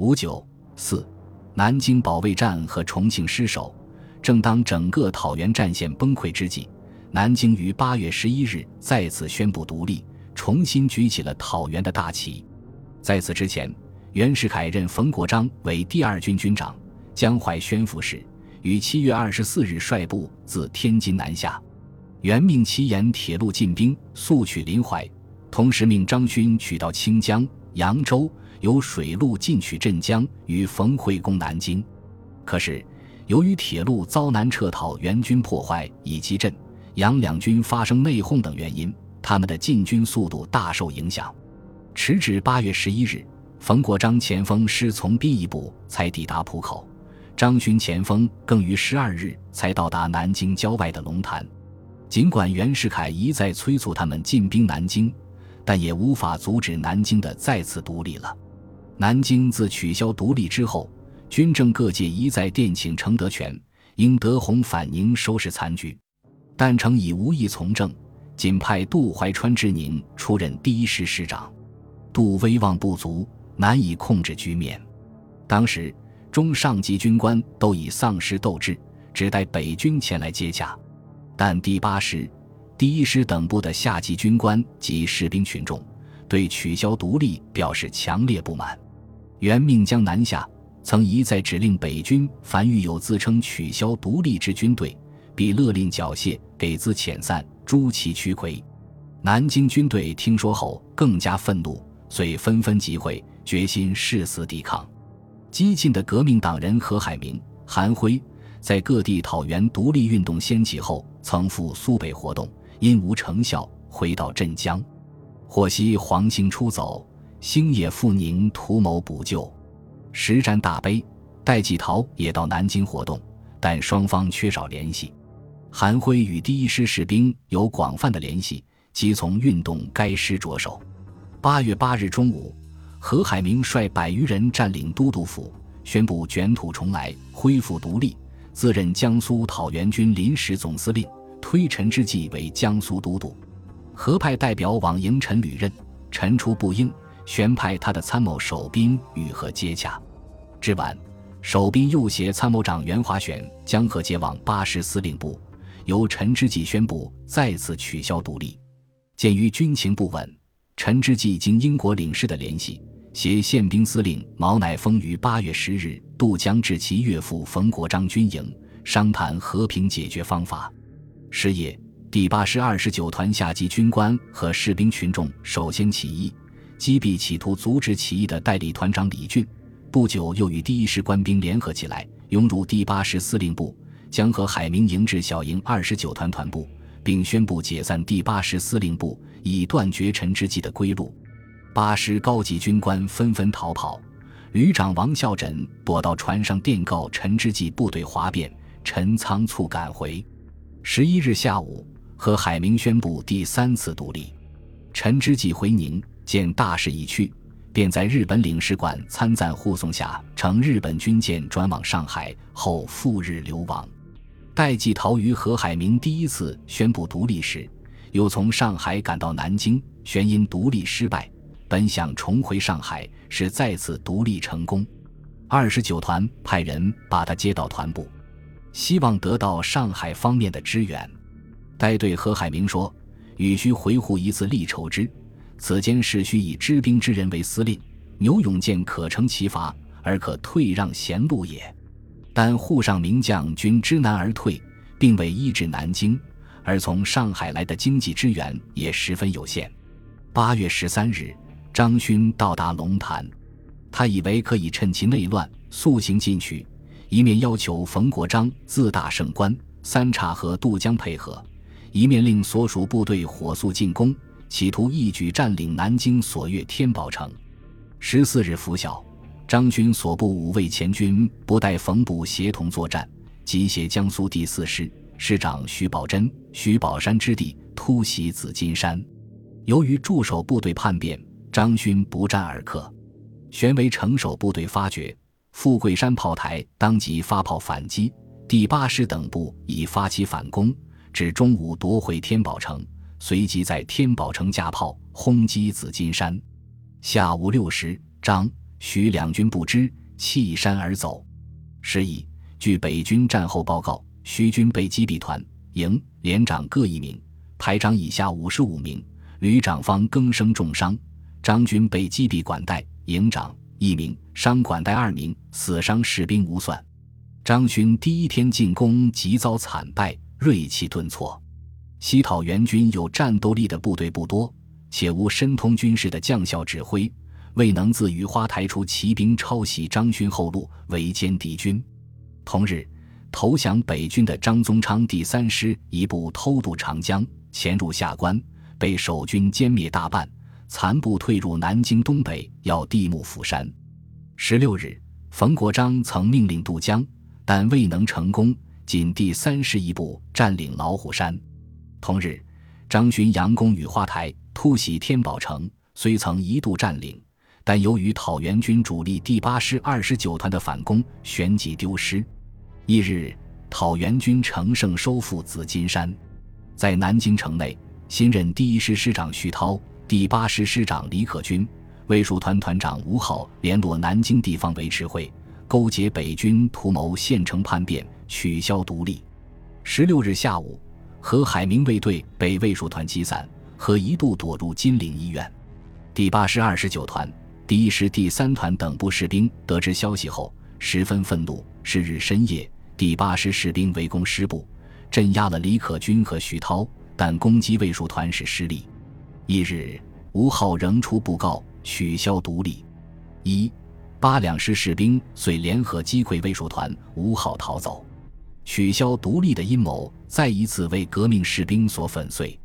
五九四，南京保卫战和重庆失守。正当整个讨袁战线崩溃之际，南京于八月十一日再次宣布独立，重新举起了讨袁的大旗。在此之前，袁世凯任冯国璋为第二军军长，江淮宣抚使，于七月二十四日率部自天津南下。袁命其沿铁路进兵，速取临淮，同时命张勋取到清江、扬州，由水路进取镇江，与冯会攻南京。可是，由于铁路遭南撤讨援军破坏，以及镇、扬两军发生内讧等原因，他们的进军速度大受影响。迟至八月十一日，冯国璋前锋师从兵一部才抵达浦口，张勋前锋更于十二日才到达南京郊外的龙潭。尽管袁世凯一再催促他们进兵南京，但也无法阻止南京的再次独立了。南京自取消独立之后，军政各界一再电请程德全、应德宏返宁收拾残局，但程以无意从政，仅派杜怀川之宁出任第一师师长。杜威望不足，难以控制局面。当时中上级军官都已丧失斗志，只待北军前来接洽。但第八师、第一师等部的下级军官及士兵群众对取消独立表示强烈不满。原命将南下，曾一再指令北军凡遇有自称取消独立之军队，必勒令缴械，给资遣散，诛其驱魁。南京军队听说后更加愤怒，遂纷纷集会，决心誓死抵抗。激进的革命党人何海明、韩辉。在各地讨袁独立运动掀起后，曾赴苏北活动，因无成效，回到镇江。获悉黄兴出走，星野富宁图谋补救，石战大悲。戴季陶也到南京活动，但双方缺少联系。韩辉与第一师士兵有广泛的联系，即从运动该师着手。八月八日中午，何海明率百余人占领都督府，宣布卷土重来，恢复独立。自任江苏讨袁军临时总司令，推陈之际为江苏都督。何派代表往迎陈履任，陈出不应，全派他的参谋守兵与何接洽。至晚，守兵又携参谋长袁华选将何接往八师司令部，由陈之际宣布再次取消独立。鉴于军情不稳，陈之际经英国领事的联系。携宪兵司令毛乃峰于八月十日渡江至其岳父冯国璋军营，商谈和平解决方法。十夜，第八师二十九团下级军官和士兵群众首先起义，击毙企图阻止起义的代理团长李俊。不久，又与第一师官兵联合起来，涌入第八师司令部，将和海明营至小营二十九团团部，并宣布解散第八师司令部，以断绝陈之际的归路。八师高级军官纷纷逃跑，旅长王孝枕躲到船上电告陈之际部队哗变，陈仓促赶回。十一日下午，和海明宣布第三次独立。陈之际回宁见大势已去，便在日本领事馆参赞护送下，乘日本军舰转往上海，后赴日流亡。戴季陶于何海明第一次宣布独立时，又从上海赶到南京，旋因独立失败。本想重回上海，使再次独立成功。二十九团派人把他接到团部，希望得到上海方面的支援。待对何海明说：“与须回沪一次立筹之，此间势需以知兵之人为司令。牛永健可乘其伐，而可退让贤路也。但沪上名将均知难而退，并未医治南京，而从上海来的经济支援也十分有限。”八月十三日。张勋到达龙潭，他以为可以趁其内乱速行进取，一面要求冯国璋自大胜关三岔河渡江配合，一面令所属部队火速进攻，企图一举占领南京所越天宝城。十四日拂晓，张勋所部五位前军不待冯部协同作战，即携江苏第四师师长徐宝珍、徐宝山之地突袭紫金山。由于驻守部队叛变。张勋不战而克，旋为城守部队发觉富贵山炮台，当即发炮反击。第八师等部已发起反攻，至中午夺回天宝城，随即在天宝城架炮轰击紫金山。下午六时，张徐两军不知，弃山而走。是以，据北军战后报告，徐军被击毙团、营、连长各一名，排长以下五十五名，旅长方更生重伤。张军被击毙管带、营长一名，伤管带二名，死伤士兵无算。张勋第一天进攻即遭惨败，锐气顿挫。西讨援军有战斗力的部队不多，且无深通军事的将校指挥，未能自雨花台出骑兵抄袭张勋后路，围歼敌军。同日，投降北军的张宗昌第三师一部偷渡长江，潜入下关，被守军歼灭大半，残部退入南京东北，要地目釜山。十六日，冯国璋曾命令渡江。但未能成功，仅第三师一部占领老虎山。同日，张勋佯攻雨花台，突袭天宝城，虽曾一度占领，但由于讨袁军主力第八师二十九团的反攻，旋即丢失。翌日，讨袁军乘胜收复紫金山。在南京城内，新任第一师师长徐涛、第八师师长李可军、卫戍团团长吴浩联络南京地方维持会。勾结北军，图谋县城叛变，取消独立。十六日下午，何海明卫队被卫戍团击散，和一度躲入金陵医院。第八师二十九团、第一师第三团等部士兵得知消息后，十分愤怒。是日深夜，第八师士兵围攻师部，镇压了李可军和徐涛，但攻击卫戍团时失利。翌日，吴浩仍出布告，取消独立。一。八两师士兵遂联合击溃卫戍团，吴浩逃走，取消独立的阴谋再一次为革命士兵所粉碎。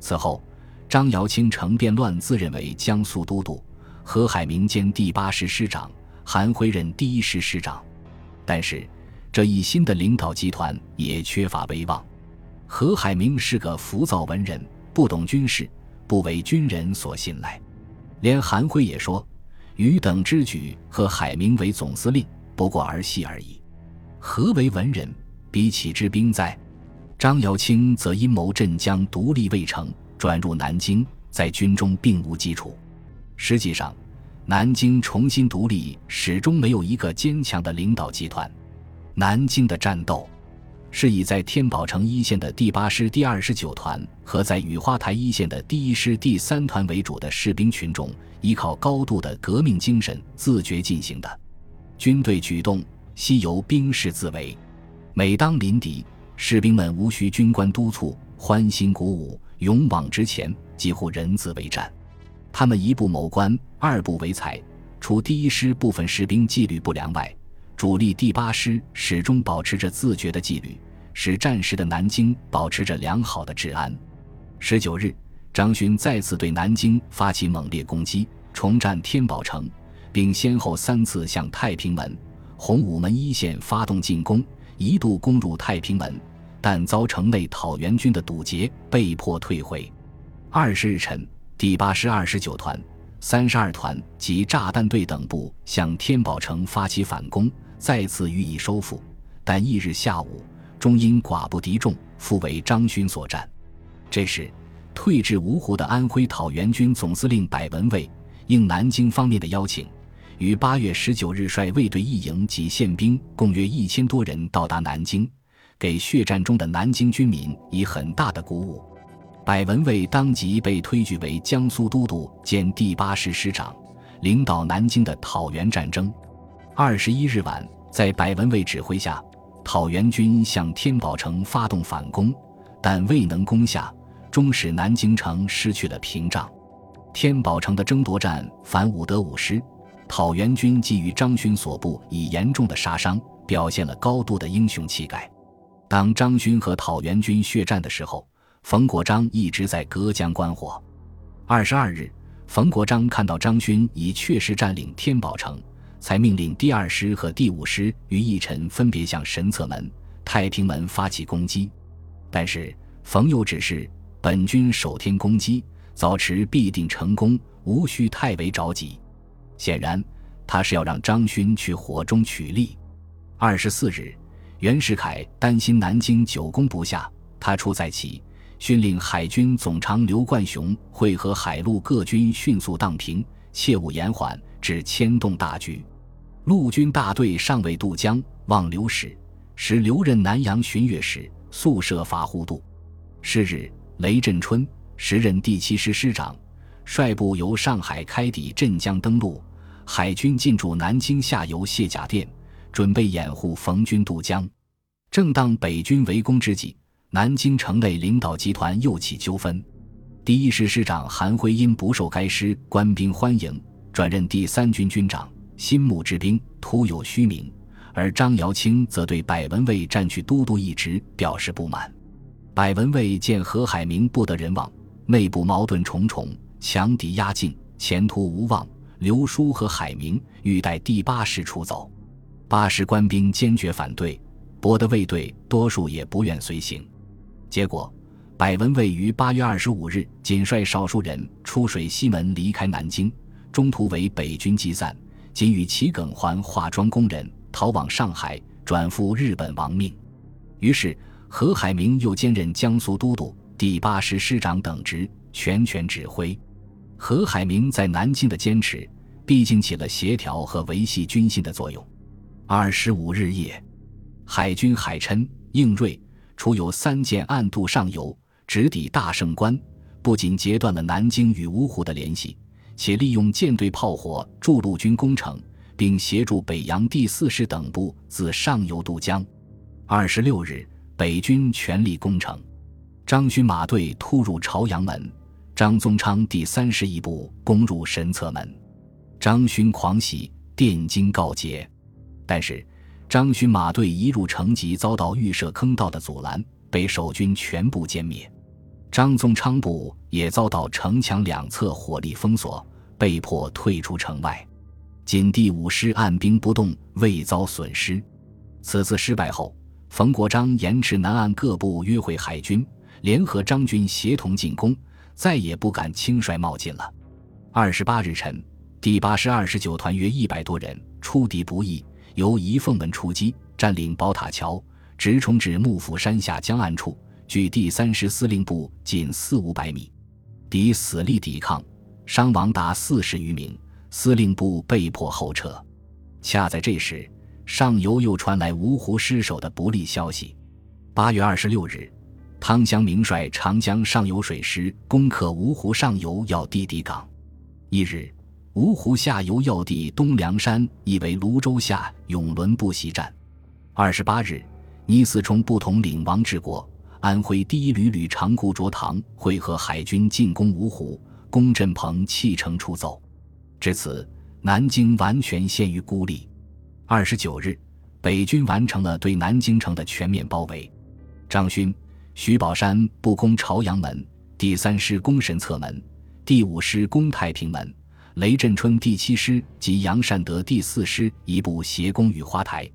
此后，张瑶卿乘变乱自认为江苏都督，何海明兼第八师师长，韩辉任第一师师长。但是，这一新的领导集团也缺乏威望。何海明是个浮躁文人，不懂军事，不为军人所信赖。连韩辉也说。余等之举和海明为总司令不过儿戏而已，何为文人？比起之兵在，张瑶清则阴谋镇江独立未成，转入南京，在军中并无基础。实际上，南京重新独立始终没有一个坚强的领导集团。南京的战斗，是以在天宝城一线的第八师第二十九团和在雨花台一线的第一师第三团为主的士兵群众。依靠高度的革命精神自觉进行的军队举动，悉由兵士自为。每当临敌，士兵们无需军官督促，欢欣鼓舞，勇往直前，几乎人自为战。他们一不谋官，二不为财。除第一师部分士兵纪律不良外，主力第八师始终保持着自觉的纪律，使战时的南京保持着良好的治安。十九日。张勋再次对南京发起猛烈攻击，重占天宝城，并先后三次向太平门、洪武门一线发动进攻，一度攻入太平门，但遭城内讨袁军的堵截，被迫退回。二十日晨，第八师二十九团、三十二团及炸弹队等部向天宝城发起反攻，再次予以收复，但翌日下午，终因寡不敌众，复为张勋所占。这时。退至芜湖的安徽讨袁军总司令柏文蔚，应南京方面的邀请，于八月十九日率卫队一营及宪兵共约一千多人到达南京，给血战中的南京军民以很大的鼓舞。柏文蔚当即被推举为江苏都督兼第八师师长，领导南京的讨袁战争。二十一日晚，在柏文蔚指挥下，讨袁军向天宝城发动反攻，但未能攻下。终使南京城失去了屏障，天宝城的争夺战反武德五师，讨袁军基于张勋所部以严重的杀伤，表现了高度的英雄气概。当张勋和讨袁军血战的时候，冯国璋一直在隔江观火。二十二日，冯国璋看到张勋已确实占领天宝城，才命令第二师和第五师于一晨分别向神策门、太平门发起攻击，但是冯又指示。本军守天攻击，早迟必定成功，无需太为着急。显然，他是要让张勋去火中取栗。二十四日，袁世凯担心南京久攻不下，他出在起，训令海军总长刘冠雄会和海陆各军迅速荡平，切勿延缓，致牵动大局。陆军大队尚未渡江，望刘使，时留任南阳巡阅使，速设法护渡。是日，雷震春时任第七师师长，率部由上海开抵镇江登陆，海军进驻南京下游卸甲店，准备掩护冯军渡江。正当北军围攻之际，南京城内领导集团又起纠纷。第一师师长韩辉因不受该师官兵欢迎，转任第三军军长，心慕之兵，徒有虚名；而张瑶清则对百文蔚占据都督一职表示不满。百文蔚见何海明不得人望，内部矛盾重重，强敌压境，前途无望。刘书和海明欲带第八师出走，八师官兵坚决反对，博得卫队多数也不愿随行，结果。百文蔚于八月二十五日仅率少数人出水西门离开南京，中途为北军击散，仅与齐耿还化妆工人逃往上海，转赴日本亡命。于是何海明又兼任江苏都督、第八师师长等职，全权指挥。何海明在南京的坚持，毕竟起了协调和维系军心的作用。二十五日夜，海军海琛、应瑞除有三舰暗渡上游。直抵大胜关，不仅截断了南京与芜湖的联系，且利用舰队炮火助陆军攻城，并协助北洋第四师等部自上游渡江。二十六日，北军全力攻城，张勋马队突入朝阳门，张宗昌第三十一部攻入神策门，张勋狂喜，电惊告捷。但是，张勋马队一入城即遭到预设坑道的阻拦，被守军全部歼灭。张宗昌部也遭到城墙两侧火力封锁，被迫退出城外。仅第五师按兵不动，未遭损失。此次失败后，冯国璋延迟南岸各部约会海军，联合张军协同进攻，再也不敢轻率冒进了。二十八日晨，第八师二十九团约一百多人出敌不意，由仪凤门出击，占领宝塔桥，直冲至幕府山下江岸处。距第三师司令部仅四五百米，敌死力抵抗，伤亡达四十余名，司令部被迫后撤。恰在这时，上游又传来芜湖失守的不利消息。八月二十六日，汤湘明率长江上游水师攻克芜湖上游要地底港。一日，芜湖下游要地东梁山亦为泸州下永伦不习战。二十八日，倪嗣冲部统领王治国。安徽第一旅旅长顾卓堂会合海军进攻芜湖，龚振鹏弃城出走，至此南京完全陷于孤立。二十九日，北军完成了对南京城的全面包围。张勋、徐宝山不攻朝阳门，第三师攻神策门，第五师攻太平门，雷震春第七师及杨善德第四师一部协攻雨花台。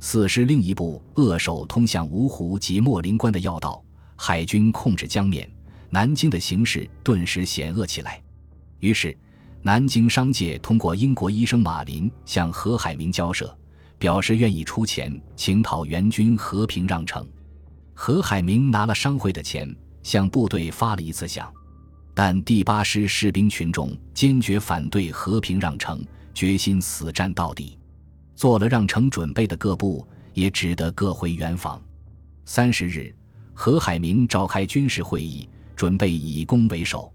四师另一部扼守通向芜湖及莫林关的要道，海军控制江面，南京的形势顿时险恶起来。于是，南京商界通过英国医生马林向何海明交涉，表示愿意出钱请讨元军和平让城。何海明拿了商会的钱，向部队发了一次饷，但第八师士兵群众坚决反对和平让城，决心死战到底。做了让城准备的各部也只得各回原防。三十日，何海明召开军事会议，准备以攻为守。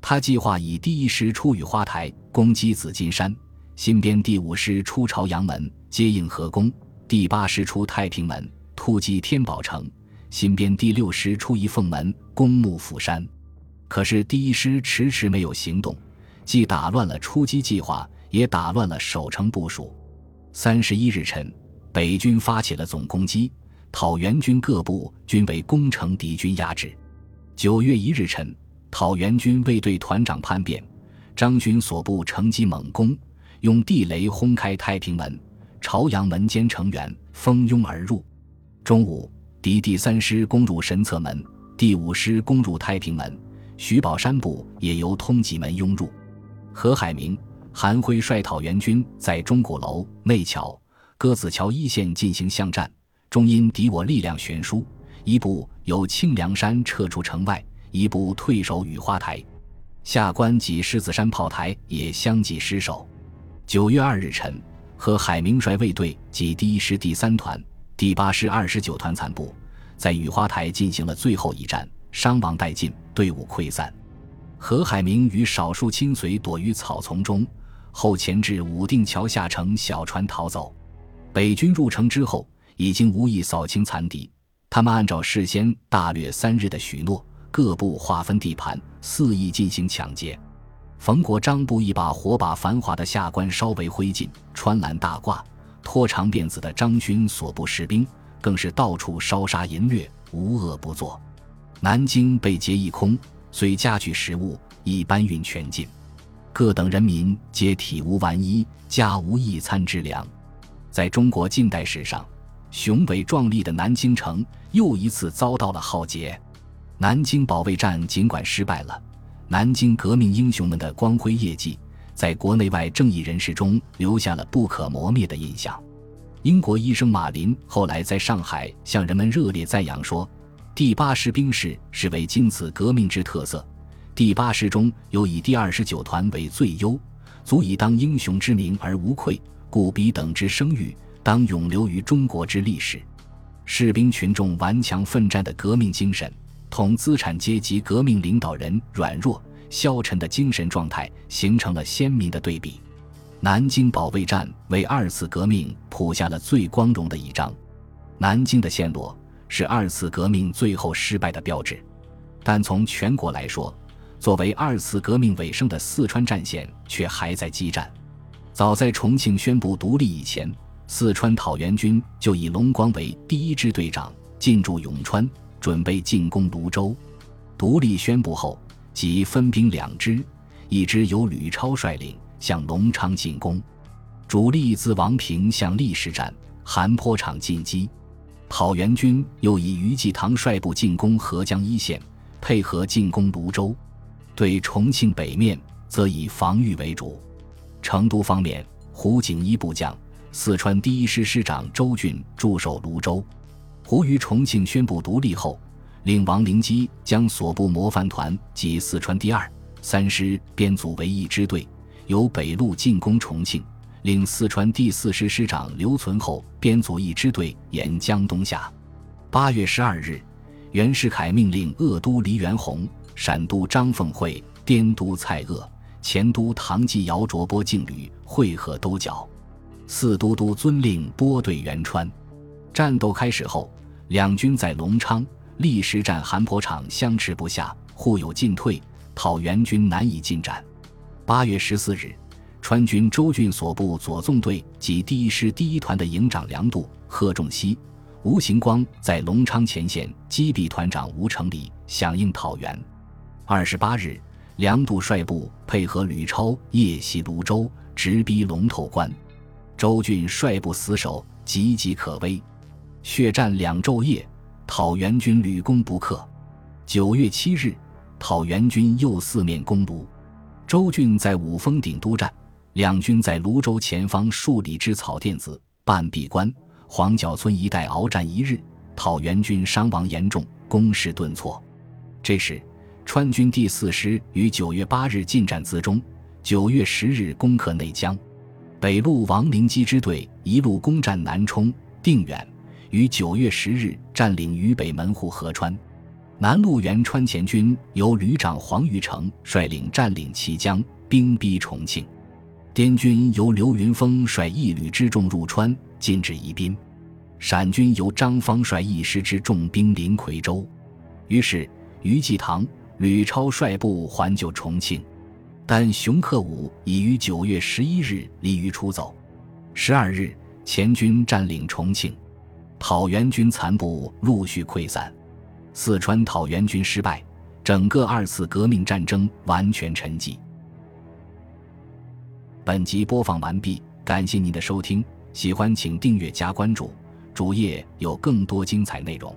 他计划以第一师出雨花台攻击紫金山，新编第五师出朝阳门接应河攻，第八师出太平门突击天宝城，新编第六师出一凤门攻木釜山。可是第一师迟迟没有行动，既打乱了出击计划，也打乱了守城部署。三十一日晨，北军发起了总攻击，讨袁军各部均为攻城敌军压制。九月一日晨，讨袁军卫队团长叛变，张军所部乘机猛攻，用地雷轰开太平门、朝阳门间成员，蜂拥而入。中午，敌第三师攻入神策门，第五师攻入太平门，徐宝山部也由通济门拥入。何海明。韩辉率讨袁军在钟鼓楼、内桥、鸽子桥一线进行巷战，终因敌我力量悬殊，一部由清凉山撤出城外，一部退守雨花台。下关及狮子山炮台也相继失守。九月二日晨，和海明率卫队及第一师第三团、第八师二十九团残部，在雨花台进行了最后一战，伤亡殆尽，队伍溃散。何海明与少数亲随躲于草丛中，后潜至武定桥下乘小船逃走。北军入城之后，已经无意扫清残敌。他们按照事先大略三日的许诺，各部划分地盘，肆意进行抢劫。冯国璋部一把火把繁华的下关烧为灰烬，穿蓝大褂、拖长辫子的张勋所部士兵更是到处烧杀淫掠，无恶不作。南京被劫一空。虽家具食物已搬运全尽，各等人民皆体无完衣，家无一餐之粮。在中国近代史上，雄伟壮丽的南京城又一次遭到了浩劫。南京保卫战尽管失败了，南京革命英雄们的光辉业绩在国内外正义人士中留下了不可磨灭的印象。英国医生马林后来在上海向人们热烈赞扬说。第八师兵士是为今此革命之特色，第八师中有以第二十九团为最优，足以当英雄之名而无愧，故彼等之声誉当永留于中国之历史。士兵群众顽强奋战的革命精神，同资产阶级革命领导人软弱消沉的精神状态形成了鲜明的对比。南京保卫战为二次革命谱下了最光荣的一章。南京的陷落。是二次革命最后失败的标志，但从全国来说，作为二次革命尾声的四川战线却还在激战。早在重庆宣布独立以前，四川讨袁军就以龙光为第一支队长进驻永川，准备进攻泸州。独立宣布后，即分兵两支，一支由吕超率领向隆昌进攻，主力自王平向历史站、韩坡场进击。讨袁军又以余继堂率部进攻合江一线，配合进攻泸州；对重庆北面则以防御为主。成都方面，胡景一部将、四川第一师师长周俊驻守泸州。胡于重庆宣布独立后，令王灵基将所部模范团及四川第二、三师编组为一支队，由北路进攻重庆。令四川第四师师长刘存厚编组一支队沿江东下。八月十二日，袁世凯命令鄂都黎元洪、陕都张凤会、滇都蔡锷、前都唐继尧着波劲旅会合兜角，四都督遵令拨队援川。战斗开始后，两军在隆昌、历时战韩坡场相持不下，互有进退，讨袁军难以进展。八月十四日。川军周俊所部左纵队及第一师第一团的营长梁度、贺仲熙、吴行光在隆昌前线击毙团长吴成礼，响应讨袁。二十八日，梁度率部配合吕超夜袭泸州，直逼龙头关。周俊率部死守，岌岌可危。血战两昼夜，讨袁军屡攻不克。九月七日，讨袁军又四面攻泸，周俊在五峰顶督战。两军在泸州前方数里之草甸子、半壁关、黄角村一带鏖战一日，讨袁军伤亡严重，攻势顿挫。这时，川军第四师于九月八日进占资中，九月十日攻克内江。北路王灵基支队一路攻占南充、定远，于九月十日占领渝北门户河川。南路原川前军由旅长黄玉成率领占领綦江，兵逼重庆。滇军由刘云峰率一旅之众入川，进至宜宾；陕军由张方率一师之重兵临夔州。于是，于继堂、吕超率部还救重庆，但熊克武已于九月十一日离渝出走。十二日，前军占领重庆，讨袁军残部陆续溃散，四川讨袁军失败，整个二次革命战争完全沉寂。本集播放完毕，感谢您的收听，喜欢请订阅加关注，主页有更多精彩内容。